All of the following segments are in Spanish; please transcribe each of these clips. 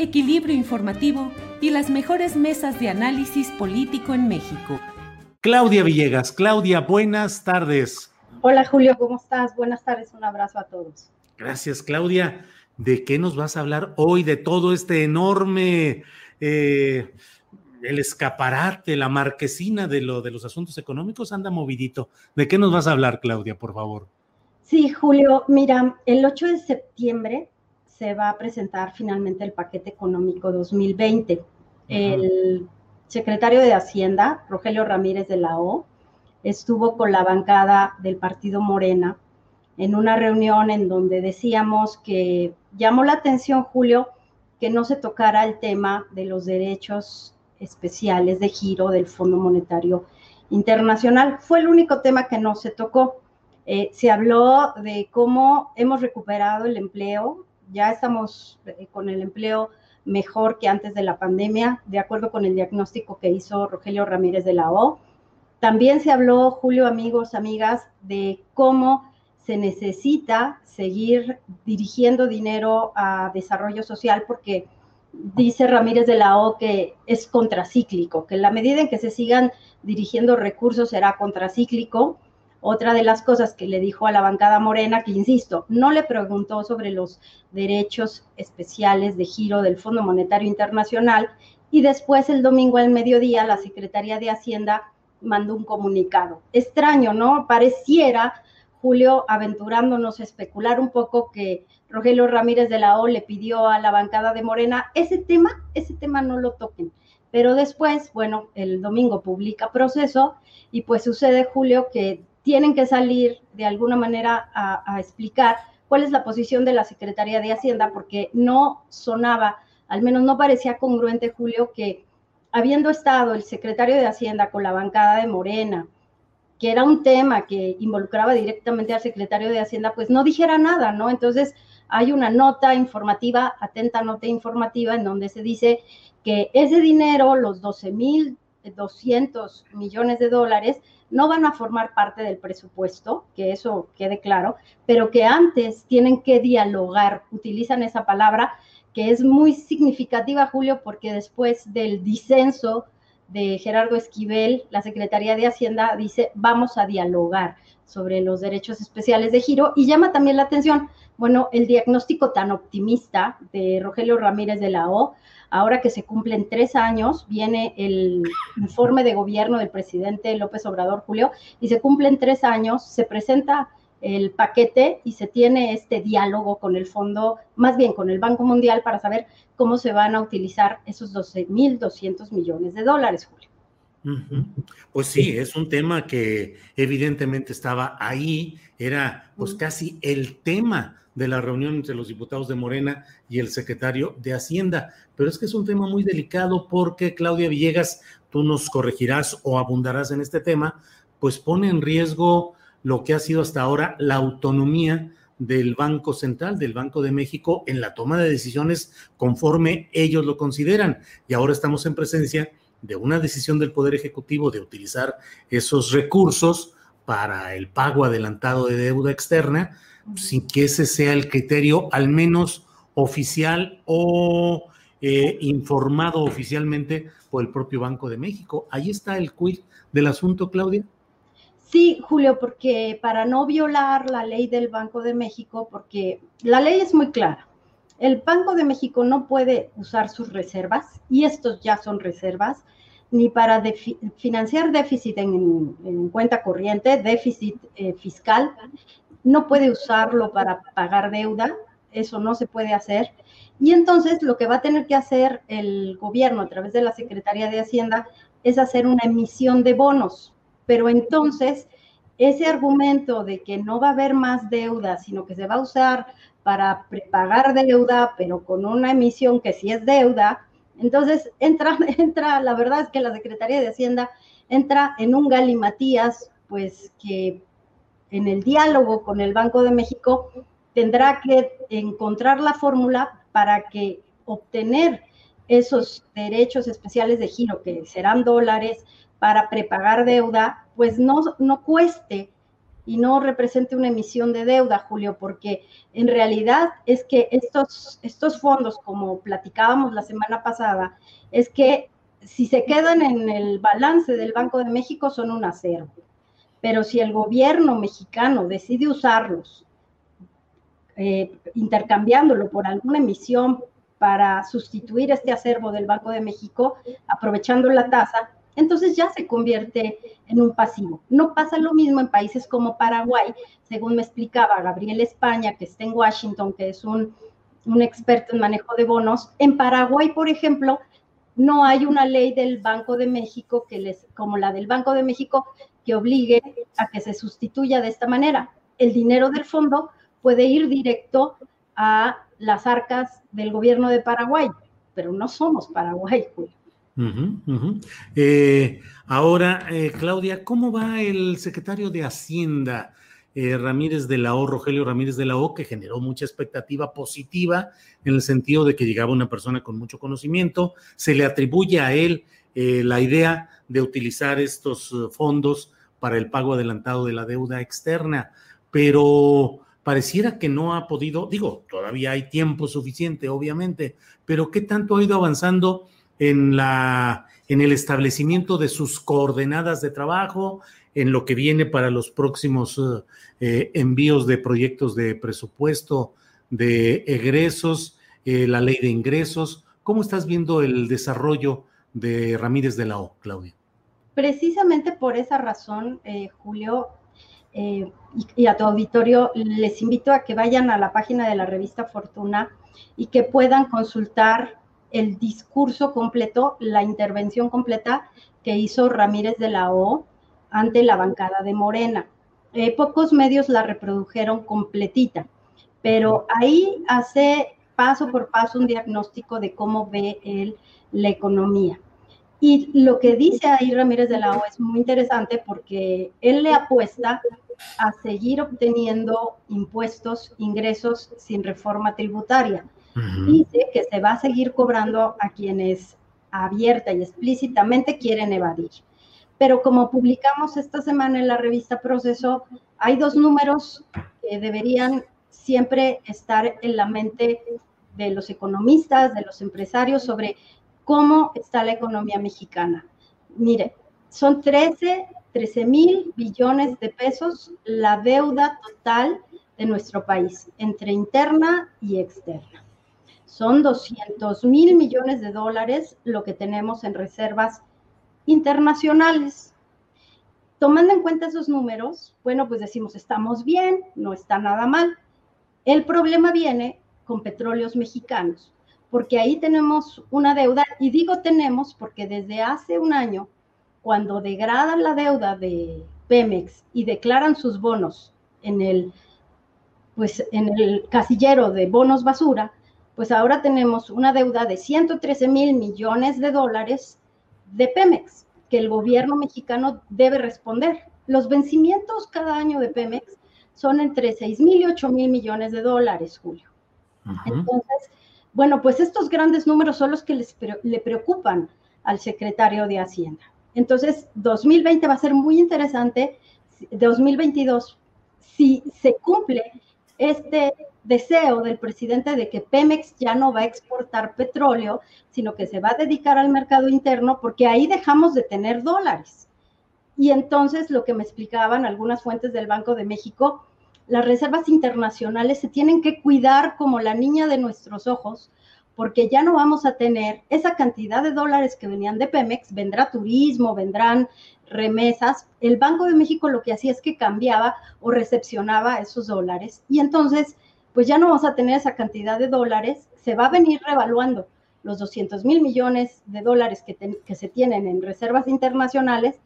equilibrio informativo y las mejores mesas de análisis político en México. Claudia Villegas. Claudia, buenas tardes. Hola Julio, ¿cómo estás? Buenas tardes, un abrazo a todos. Gracias, Claudia. ¿De qué nos vas a hablar hoy? De todo este enorme, eh, el escaparate, la marquesina de, lo, de los asuntos económicos anda movidito. ¿De qué nos vas a hablar, Claudia, por favor? Sí, Julio, mira, el 8 de septiembre se va a presentar finalmente el paquete económico 2020. El secretario de Hacienda, Rogelio Ramírez de la O, estuvo con la bancada del partido Morena en una reunión en donde decíamos que llamó la atención, Julio, que no se tocara el tema de los derechos especiales de giro del Fondo Monetario Internacional. Fue el único tema que no se tocó. Eh, se habló de cómo hemos recuperado el empleo ya estamos eh, con el empleo mejor que antes de la pandemia, de acuerdo con el diagnóstico que hizo Rogelio Ramírez de la O. También se habló, Julio, amigos, amigas, de cómo se necesita seguir dirigiendo dinero a desarrollo social porque dice Ramírez de la O que es contracíclico, que en la medida en que se sigan dirigiendo recursos será contracíclico otra de las cosas que le dijo a la bancada morena, que insisto, no le preguntó sobre los derechos especiales de giro del Fondo Monetario Internacional y después el domingo al mediodía la Secretaría de Hacienda mandó un comunicado. Extraño, ¿no? Pareciera, Julio, aventurándonos a especular un poco que Rogelio Ramírez de la O le pidió a la bancada de Morena, ese tema, ese tema no lo toquen. Pero después, bueno, el domingo publica proceso y pues sucede, Julio, que tienen que salir de alguna manera a, explicar cuál es la posición de la Secretaría de Hacienda, porque no sonaba, al menos no parecía congruente, Julio, que habiendo estado el secretario de Hacienda con la bancada de Morena, que era un tema que involucraba directamente al secretario de Hacienda, pues no dijera nada, ¿no? Entonces hay una nota informativa, atenta nota informativa, en donde se dice que ese dinero, los 12.200 millones de dólares, no van a formar parte del presupuesto, que eso quede claro, pero que antes tienen que dialogar, utilizan esa palabra que es muy significativa, Julio, porque después del disenso de Gerardo Esquivel, la Secretaría de Hacienda dice, vamos a dialogar sobre los derechos especiales de giro y llama también la atención, bueno, el diagnóstico tan optimista de Rogelio Ramírez de la O, ahora que se cumplen tres años, viene el informe de gobierno del presidente López Obrador, Julio, y se cumplen tres años, se presenta el paquete y se tiene este diálogo con el fondo, más bien con el Banco Mundial para saber cómo se van a utilizar esos 12.200 millones de dólares, Julio. Pues sí, es un tema que evidentemente estaba ahí, era pues casi el tema de la reunión entre los diputados de Morena y el secretario de Hacienda. Pero es que es un tema muy delicado porque Claudia Villegas, tú nos corregirás o abundarás en este tema, pues pone en riesgo lo que ha sido hasta ahora la autonomía del Banco Central, del Banco de México, en la toma de decisiones conforme ellos lo consideran. Y ahora estamos en presencia de una decisión del Poder Ejecutivo de utilizar esos recursos para el pago adelantado de deuda externa, sin que ese sea el criterio, al menos oficial o eh, informado oficialmente por el propio Banco de México. Ahí está el quid del asunto, Claudia. Sí, Julio, porque para no violar la ley del Banco de México, porque la ley es muy clara, el Banco de México no puede usar sus reservas, y estos ya son reservas, ni para financiar déficit en, cuenta corriente, déficit eh, fiscal, no puede usarlo para pagar deuda, eso no se puede hacer. Y entonces lo que va a tener que hacer el gobierno a través de la Secretaría de Hacienda es hacer una emisión de bonos. Pero entonces ese argumento de que no va a haber más deuda, sino que se va a usar para prepagar deuda, pero con una emisión que sí es deuda, entonces entra, entra, la verdad es que la Secretaría de Hacienda entra en un galimatías, pues que en el diálogo con el Banco de México tendrá que encontrar la fórmula para que obtener esos derechos especiales de giro, que serán dólares, para prepagar deuda, pues no, no cueste y no represente una emisión de deuda, Julio, porque en realidad es que estos, estos fondos, como platicábamos la semana pasada, es que si se quedan en el balance del Banco de México son un acervo. Pero si el gobierno mexicano decide usarlos, eh, intercambiándolo por alguna emisión para sustituir este acervo del Banco de México, aprovechando la tasa, entonces ya se convierte en un pasivo. No pasa lo mismo en países como Paraguay, según me explicaba Gabriel España, que está en Washington, que es un, un experto en manejo de bonos. En Paraguay, por ejemplo, no hay una ley del Banco de México que les, como la del Banco de México, que obligue a que se sustituya de esta manera. El dinero del fondo puede ir directo a las arcas del gobierno de Paraguay, pero no somos Paraguay, Julio. Eh, ahora, eh, Claudia, ¿cómo va el secretario de Hacienda, eh, Ramírez de la O, Rogelio Ramírez de la O, que generó mucha expectativa positiva en el sentido de que llegaba una persona con mucho conocimiento? Se le atribuye a él la idea de utilizar estos fondos para el pago adelantado de la deuda externa, pero pareciera que no ha podido, digo, todavía hay tiempo suficiente, obviamente, pero ¿qué tanto ha ido avanzando en, la, en el establecimiento de sus coordenadas de trabajo, en lo que viene para los próximos eh, eh, envíos de proyectos de presupuesto, de egresos, eh, la ley de ingresos? ¿Cómo estás viendo el desarrollo de Ramírez de la O, Claudia? Precisamente por esa razón, Julio, y, y, a tu auditorio, les invito a que vayan a la página de la revista Fortuna y que puedan consultar el discurso completo, la intervención completa que hizo Ramírez de la O ante la bancada de Morena. Eh, pocos medios la reprodujeron completita, pero ahí hace paso por paso un diagnóstico de cómo ve él la economía. Y lo que dice ahí Ramírez de la O es muy interesante porque él le apuesta a seguir obteniendo impuestos, ingresos sin reforma tributaria dice que se va a seguir cobrando a quienes abierta y explícitamente quieren evadir. Pero como publicamos esta semana en la revista Proceso, hay dos números que deberían siempre estar en la mente de los economistas, de los empresarios, sobre cómo está la economía mexicana. Mire, son 13, 13 mil billones de pesos la deuda total de nuestro país, entre interna y externa. Son 200 mil millones de dólares lo que tenemos en reservas internacionales. Tomando en cuenta esos números, bueno, pues decimos, estamos bien, no está nada mal. El problema viene con petróleos mexicanos, porque ahí tenemos una deuda, y digo tenemos porque desde hace un año, cuando degradan la deuda de Pemex y declaran sus bonos en el, pues, en el casillero de bonos basura, pues ahora tenemos una deuda de 113 mil millones de dólares de Pemex, que el gobierno mexicano debe responder. Los vencimientos cada año de Pemex son entre 6 mil y 8 mil millones de dólares, Julio. Entonces, bueno, pues estos grandes números son los que les, le preocupan al secretario de Hacienda. Entonces, 2020 va a ser muy interesante, 2022, si se cumple este deseo del presidente de que Pemex ya no va a exportar petróleo, sino que se va a dedicar al mercado interno porque ahí dejamos de tener dólares. Y entonces lo que me explicaban algunas fuentes del Banco de México, las reservas internacionales se tienen que cuidar como la niña de nuestros ojos, porque ya no vamos a tener esa cantidad de dólares que venían de Pemex, vendrá turismo, vendrán remesas. El Banco de México lo que hacía es que cambiaba o recepcionaba esos dólares y entonces pues ya no vamos a tener esa cantidad de dólares, se va a venir revaluando los 200 mil millones de dólares que, se tienen en reservas internacionales,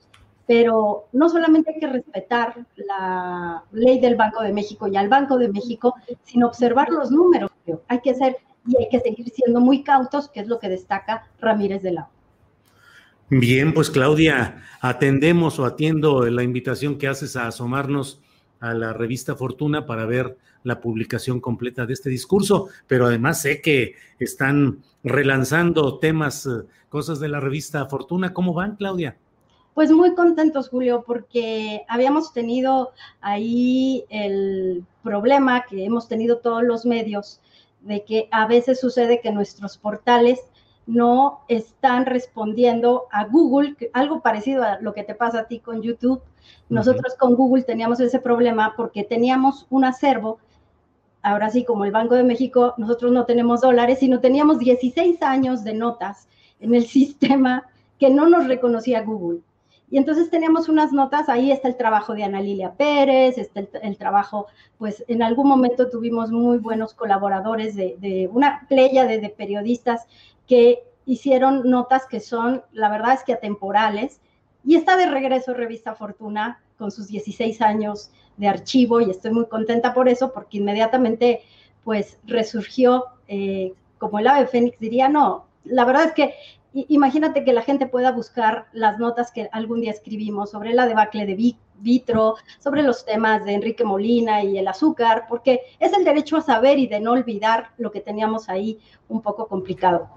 pero no solamente hay que respetar la ley del Banco de México y al Banco de México, sino observar los números. Hay que ser y hay que seguir siendo muy cautos, que es lo que destaca Ramírez de la Bien, pues Claudia, atendemos o atiendo la invitación que haces a asomarnos a la revista Fortuna para ver la publicación completa de este discurso, pero además sé que están relanzando temas, eh, cosas de la revista Fortuna. ¿Cómo van, Claudia? Pues muy contentos, Julio, porque habíamos tenido ahí el problema que hemos tenido todos los medios de que a veces sucede que nuestros portales no están respondiendo a Google, algo parecido a lo que te pasa a ti con YouTube. Nosotros con Google teníamos ese problema porque teníamos un acervo ahora sí, como el Banco de México, nosotros no tenemos dólares, sino teníamos 16 años de notas en el sistema que no nos reconocía Google. Y entonces teníamos unas notas, ahí está el trabajo de Ana Lilia Pérez, está el, trabajo, pues en algún momento tuvimos muy buenos colaboradores de, una playa de, de periodistas que hicieron notas que son, la verdad es que atemporales. Y está de regreso Revista Fortuna con sus 16 años de archivo y estoy muy contenta por eso, porque inmediatamente pues resurgió eh, como el ave fénix, diría, no, la verdad es que imagínate que la gente pueda buscar las notas que algún día escribimos sobre la debacle de Vitro, sobre los temas de Enrique Molina y el azúcar, porque es el derecho a saber y de no olvidar lo que teníamos ahí un poco complicado,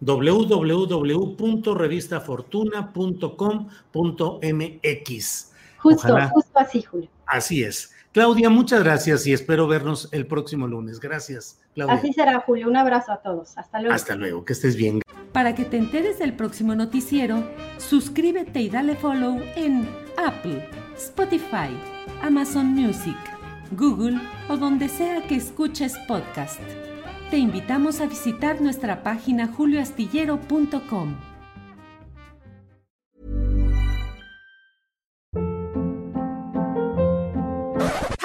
www.revistafortuna.com.mx. Justo, justo así, Julio. Así es. Claudia, muchas gracias y espero vernos el próximo lunes. Gracias, Claudia. Así será, Julio. Un abrazo a todos. Hasta luego. Hasta luego, que estés bien. Para que te enteres del próximo noticiero, suscríbete y dale follow en Apple, Spotify, Amazon Music, Google o donde sea que escuches podcast. Te invitamos a visitar nuestra página julioastillero.com.